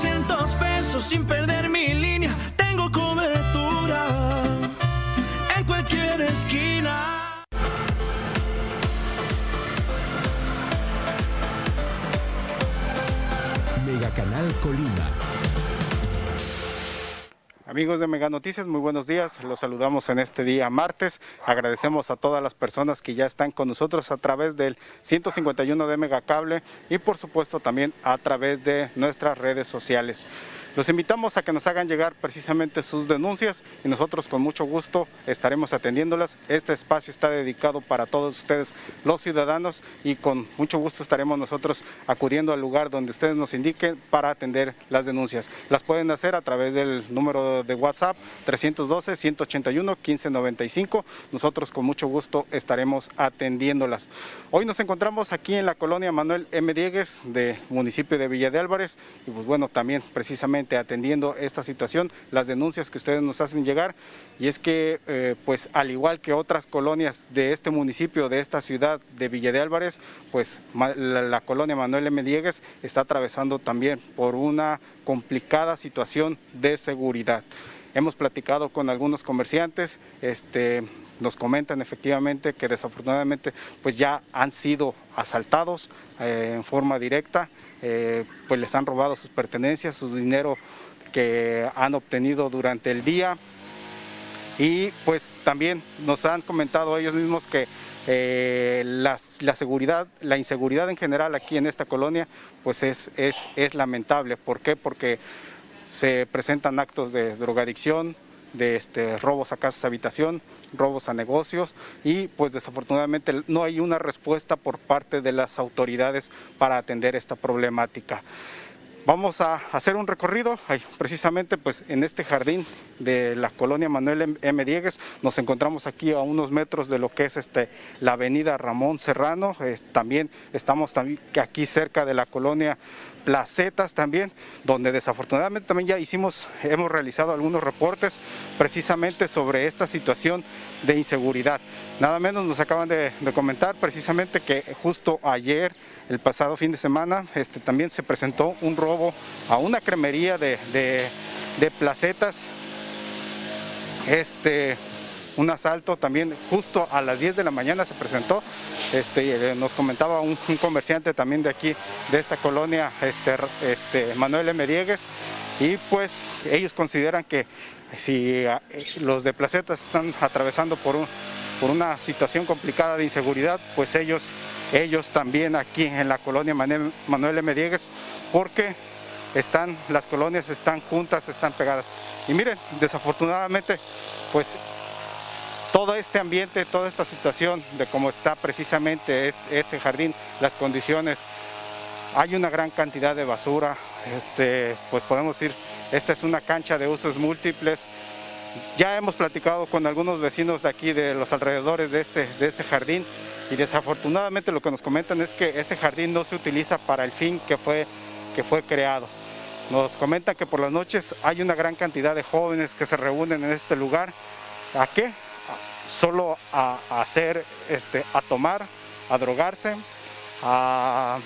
300 pesos sin perder mi línea. Tengo cobertura en cualquier esquina. Mega Canal Colima. Amigos de Mega Noticias, muy buenos días. Los saludamos en este día martes. Agradecemos a todas las personas que ya están con nosotros a través del 151 de Megacable y por supuesto también a través de nuestras redes sociales. Los invitamos a que nos hagan llegar precisamente sus denuncias y nosotros con mucho gusto estaremos atendiéndolas. Este espacio está dedicado para todos ustedes, los ciudadanos, y con mucho gusto estaremos nosotros acudiendo al lugar donde ustedes nos indiquen para atender las denuncias. Las pueden hacer a través del número de WhatsApp 312-181-1595. Nosotros con mucho gusto estaremos atendiéndolas. Hoy nos encontramos aquí en la colonia Manuel M. Diegues del municipio de Villa de Álvarez y pues bueno, también precisamente atendiendo esta situación, las denuncias que ustedes nos hacen llegar y es que eh, pues al igual que otras colonias de este municipio, de esta ciudad de Villa de Álvarez, pues la colonia Manuel M. Diegues está atravesando también por una complicada situación de seguridad. Hemos platicado con algunos comerciantes, este, nos comentan efectivamente que desafortunadamente pues ya han sido asaltados eh, en forma directa, eh, pues les han robado sus pertenencias, su dinero que han obtenido durante el día y pues también nos han comentado ellos mismos que eh, la seguridad, la inseguridad en general aquí en esta colonia pues es, es, es lamentable. ¿Por qué? Porque se presentan actos de drogadicción, de este, robos a casas habitación, robos a negocios y pues desafortunadamente no hay una respuesta por parte de las autoridades para atender esta problemática. Vamos a hacer un recorrido, precisamente pues en este jardín de la colonia Manuel M. Diegues. Nos encontramos aquí a unos metros de lo que es este, la avenida Ramón Serrano. También estamos aquí cerca de la colonia Placetas también, donde desafortunadamente también ya hicimos, hemos realizado algunos reportes precisamente sobre esta situación de inseguridad. Nada menos nos acaban de, comentar precisamente que justo ayer, el pasado fin de semana, este, también se presentó un robo a una cremería de, de, de placetas. Este, un asalto también justo a las 10 de la mañana se presentó. Este, eh, nos comentaba un, comerciante también de aquí, de esta colonia, este, este, Manuel M. Diegues, y pues ellos consideran que si ah, eh, los de Placetas están atravesando por, un- por una situación complicada de inseguridad, pues ellos, ellos también aquí en la colonia Manuel M. Diegues, porque están, las colonias están juntas, están pegadas. Y miren, desafortunadamente, pues todo este ambiente, toda esta situación de cómo está precisamente este, jardín, las condiciones, hay una gran cantidad de basura, este, pues podemos decir, esta es una cancha de usos múltiples. Ya hemos platicado con algunos vecinos de aquí, de los alrededores de este, de este jardín, y desafortunadamente lo que nos comentan es que este jardín no se utiliza para el fin que fue, que fue creado. Nos comentan que por las noches hay una gran cantidad de jóvenes que se reúnen en este lugar. ¿A qué? Solo a, hacer, este, a tomar, a drogarse, a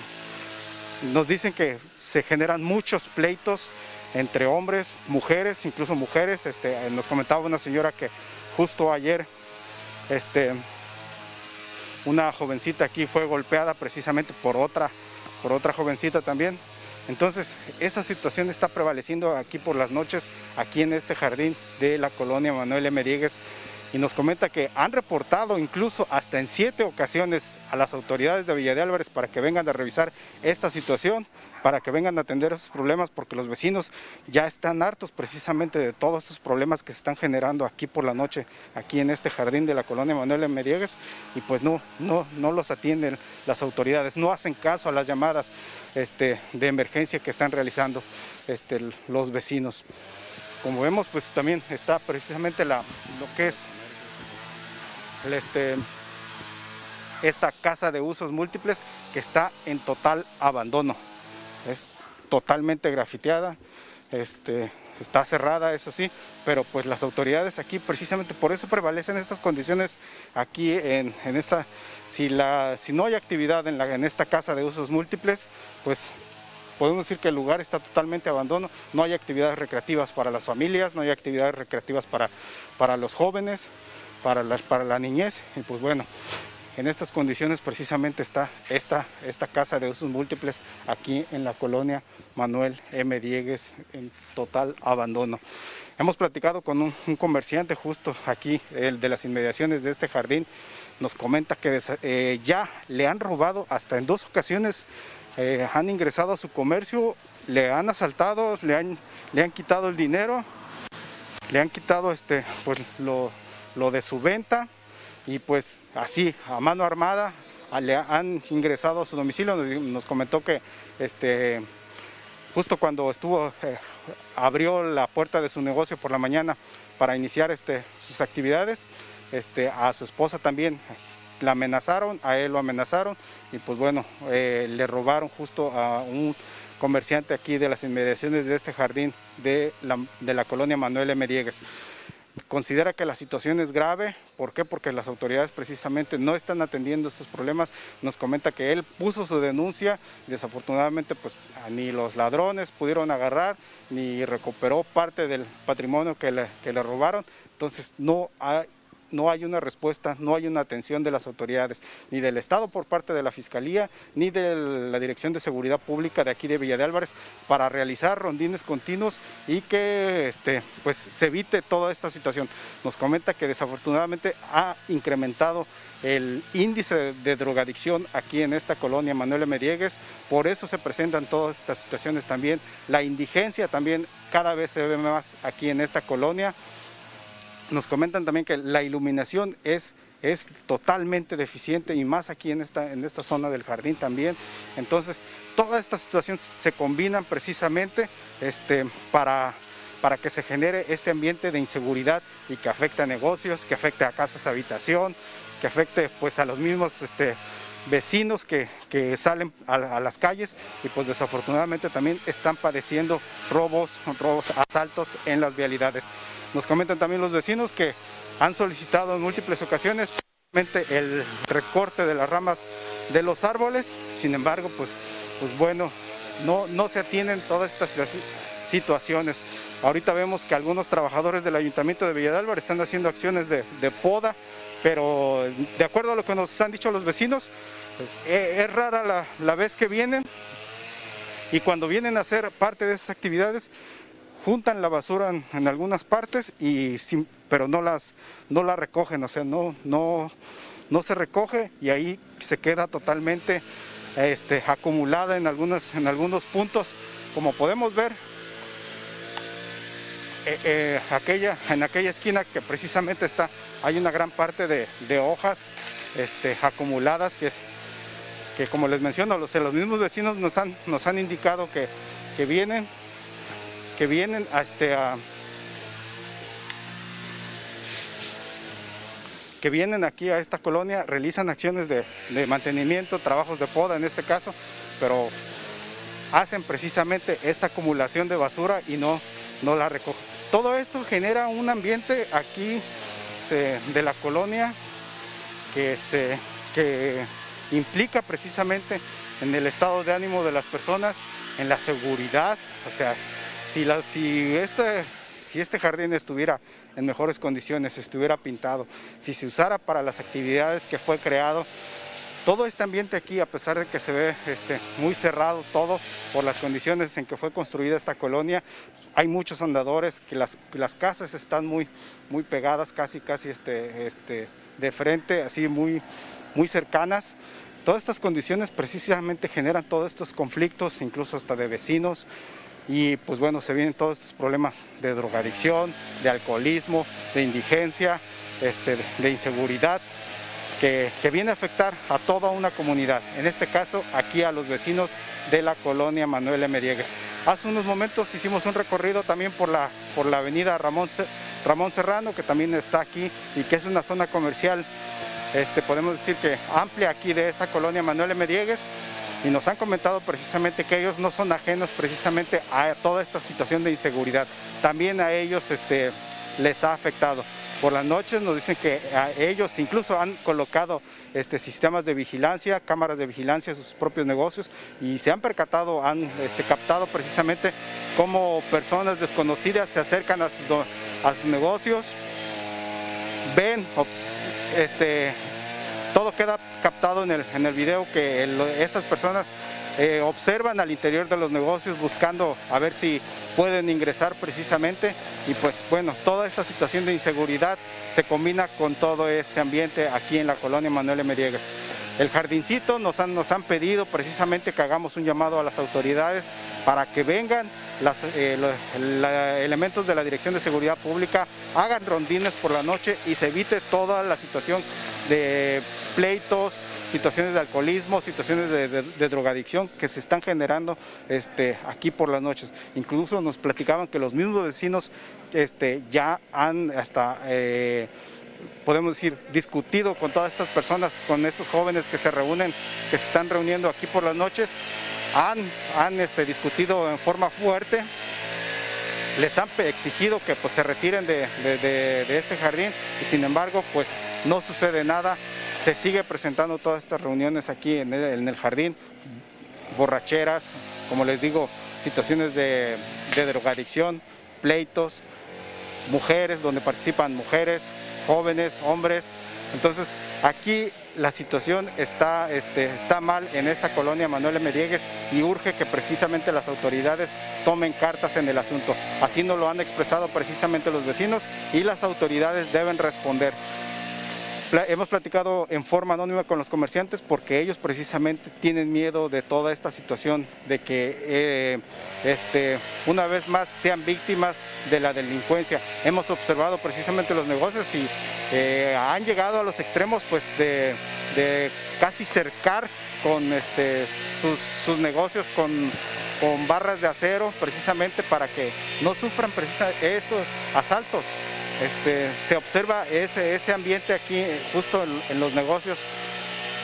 nos dicen que se generan muchos pleitos entre hombres, mujeres, incluso mujeres. Este, nos comentaba una señora que justo ayer este, una jovencita aquí fue golpeada precisamente por otra, por otra jovencita también. Entonces, esta situación está prevaleciendo aquí por las noches, aquí en este jardín de la colonia Manuel M. Diegues. Y nos comenta que han reportado incluso hasta en siete ocasiones a las autoridades de Villa de Álvarez para que vengan a revisar esta situación, para que vengan a atender esos problemas, porque los vecinos ya están hartos precisamente de todos estos problemas que se están generando aquí por la noche, aquí en este jardín de la colonia Manuel M. Diegues, y pues no, no, no los atienden las autoridades, no hacen caso a las llamadas este, de emergencia que están realizando este, los vecinos. Como vemos, pues también está precisamente la, lo que es este, esta casa de usos múltiples que está en total abandono. Es totalmente grafiteada, este, está cerrada, eso sí, pero pues las autoridades aquí precisamente por eso prevalecen estas condiciones aquí en, esta, si, no hay actividad en esta casa de usos múltiples, pues podemos decir que el lugar está totalmente abandono, no hay actividades recreativas para las familias, no hay actividades recreativas para, para los jóvenes, para la, para la niñez, y pues bueno, en estas condiciones precisamente está esta, esta casa de usos múltiples aquí en la colonia Manuel M. Diegues en total abandono. Hemos platicado con un, comerciante justo aquí, el de las inmediaciones de este jardín, nos comenta que eh, ya le han robado hasta en dos ocasiones, eh, han ingresado a su comercio, le han asaltado, le han, le han quitado el dinero, le han quitado este, pues, lo, lo de su venta y pues así, a mano armada, le han ingresado a su domicilio, nos, comentó que este, justo cuando estuvo, eh, abrió la puerta de su negocio por la mañana para iniciar este, sus actividades, este, a su esposa también la amenazaron, a él lo amenazaron y pues bueno, eh, le robaron justo a un comerciante aquí de las inmediaciones de este jardín de la, de la colonia Manuel M. Diegues considera que la situación es grave. ¿Por qué? Porque las autoridades precisamente no están atendiendo estos problemas. Nos comenta que él puso su denuncia, desafortunadamente pues ni los ladrones pudieron agarrar, ni recuperó parte del patrimonio que le, que le robaron. Entonces no hay no hay una respuesta, no hay una atención de las autoridades, ni del Estado por parte de la Fiscalía, ni de la Dirección de Seguridad Pública de aquí de Villa de Álvarez, para realizar rondines continuos y que este, pues, se evite toda esta situación. Nos comenta que desafortunadamente ha incrementado el índice de drogadicción aquí en esta colonia Manuel M. Diegues, por eso se presentan todas estas situaciones también. La indigencia también cada vez se ve más aquí en esta colonia. Nos comentan también que la iluminación es, es totalmente deficiente y más aquí en esta, en esta zona del jardín también. Entonces, todas estas situaciones se combinan precisamente este, para, para que se genere este ambiente de inseguridad y que afecte a negocios, que afecte a casas habitación, que afecte pues a los mismos este, vecinos que, salen a, a, las calles y pues desafortunadamente también están padeciendo robos, robos, asaltos en las vialidades. Nos comentan también los vecinos que han solicitado en múltiples ocasiones el recorte de las ramas de los árboles, sin embargo, pues, pues bueno, no, no se atienden todas estas situaciones. Ahorita vemos que algunos trabajadores del Ayuntamiento de Villadalbar están haciendo acciones de, poda, pero de acuerdo a lo que nos han dicho los vecinos, eh, es rara la, la vez que vienen y cuando vienen a hacer parte de esas actividades, juntan la basura en, algunas partes, y pero no las, no la recogen, o sea, no, no, no se recoge y ahí se queda totalmente este, acumulada en, algunos, en algunos puntos. Como podemos ver, eh, eh, aquella, en aquella esquina que precisamente está, hay una gran parte de, hojas este, acumuladas que, que como les menciono, los, los mismos vecinos nos han, nos han indicado que, que vienen que vienen este, que vienen aquí a esta colonia, realizan acciones de, mantenimiento, trabajos de poda en este caso, pero hacen precisamente esta acumulación de basura y no, no la recogen. Todo esto genera un ambiente aquí de la colonia que, este, que implica precisamente en el estado de ánimo de las personas, en la seguridad, o sea, si, este, si este jardín estuviera en mejores condiciones, estuviera pintado, si se usara para las actividades que fue creado, todo este ambiente aquí, a pesar de que se ve este, muy cerrado todo por las condiciones en que fue construida esta colonia, hay muchos andadores, que las, las casas están muy, muy pegadas, casi, casi este, este, de frente, así muy, muy cercanas. Todas estas condiciones precisamente generan todos estos conflictos, incluso hasta de vecinos, y pues bueno, se vienen todos estos problemas de drogadicción, de alcoholismo, de indigencia, este, de inseguridad, que, que, viene a afectar a toda una comunidad, en este caso aquí a los vecinos de la colonia Manuel M. Diegues. Hace unos momentos hicimos un recorrido también por la, por la avenida Ramón, Ramón Serrano, que también está aquí y que es una zona comercial, este, podemos decir que amplia aquí de esta colonia Manuel M. Y nos han comentado precisamente que ellos no son ajenos precisamente a toda esta situación de inseguridad. También a ellos este, les ha afectado. Por las noches nos dicen que a ellos incluso han colocado este, sistemas de vigilancia, cámaras de vigilancia en sus propios negocios y se han percatado, han este, captado precisamente cómo personas desconocidas se acercan a sus, a sus negocios, ven, este, todo queda captado en el, en el video que estas personas eh, observan al interior de los negocios buscando a ver si pueden ingresar precisamente y pues bueno, toda esta situación de inseguridad se combina con todo este ambiente aquí en la colonia Manuel M. Diegues. El jardincito nos han, nos han pedido precisamente que hagamos un llamado a las autoridades para que vengan los eh, elementos de la Dirección de Seguridad Pública, hagan rondines por la noche y se evite toda la situación de pleitos, situaciones de alcoholismo, situaciones de, drogadicción que se están generando este, aquí por las noches. Incluso nos platicaban que los mismos vecinos este, ya han hasta... Eh, podemos decir, discutido con todas estas personas, con estos jóvenes que se reúnen, que se están reuniendo aquí por las noches, han, han este, discutido en forma fuerte, les han exigido que pues, se retiren de, este jardín y sin embargo pues no sucede nada, se sigue presentando todas estas reuniones aquí en el, jardín, borracheras, como les digo, situaciones de, drogadicción, pleitos, mujeres, donde participan mujeres, jóvenes, hombres. Entonces, aquí la situación está, este, está mal en esta colonia Manuel M. Diegues y urge que precisamente las autoridades tomen cartas en el asunto. Así nos lo han expresado precisamente los vecinos y las autoridades deben responder hemos platicado en forma anónima con los comerciantes porque ellos precisamente tienen miedo de toda esta situación, de que eh, este, una vez más sean víctimas de la delincuencia. Hemos observado precisamente los negocios y eh, han llegado a los extremos pues de, casi cercar con este, sus, negocios con, con barras de acero precisamente para que no sufran estos asaltos. Este, se observa ese, ambiente aquí justo en, los negocios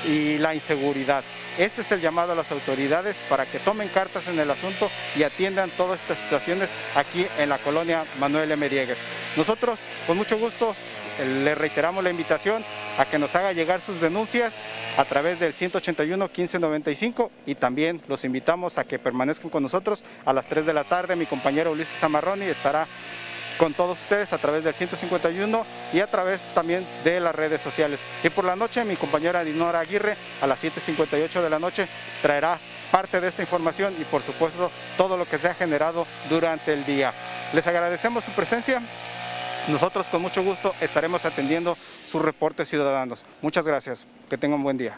y la inseguridad. Este es el llamado a las autoridades para que tomen cartas en el asunto y atiendan todas estas situaciones aquí en la colonia Manuel M. Diegues. Nosotros, con mucho gusto, le reiteramos la invitación a que nos haga llegar sus denuncias a través del 181 1595 y también los invitamos a que permanezcan con nosotros a las 3 de la tarde. Mi compañero Ulises Zamarroni estará con todos ustedes a través del 151 y a través también de las redes sociales. Y por la noche mi compañera Dinora Aguirre a las 7.58 de la noche traerá parte de esta información y por supuesto todo lo que se ha generado durante el día. Les agradecemos su presencia. Nosotros con mucho gusto estaremos atendiendo sus reportes ciudadanos. Muchas gracias. Que tengan un buen día.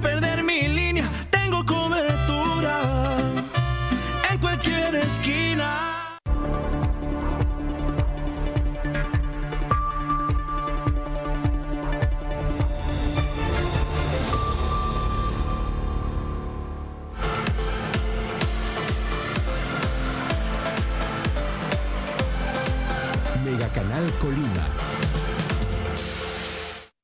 perder mi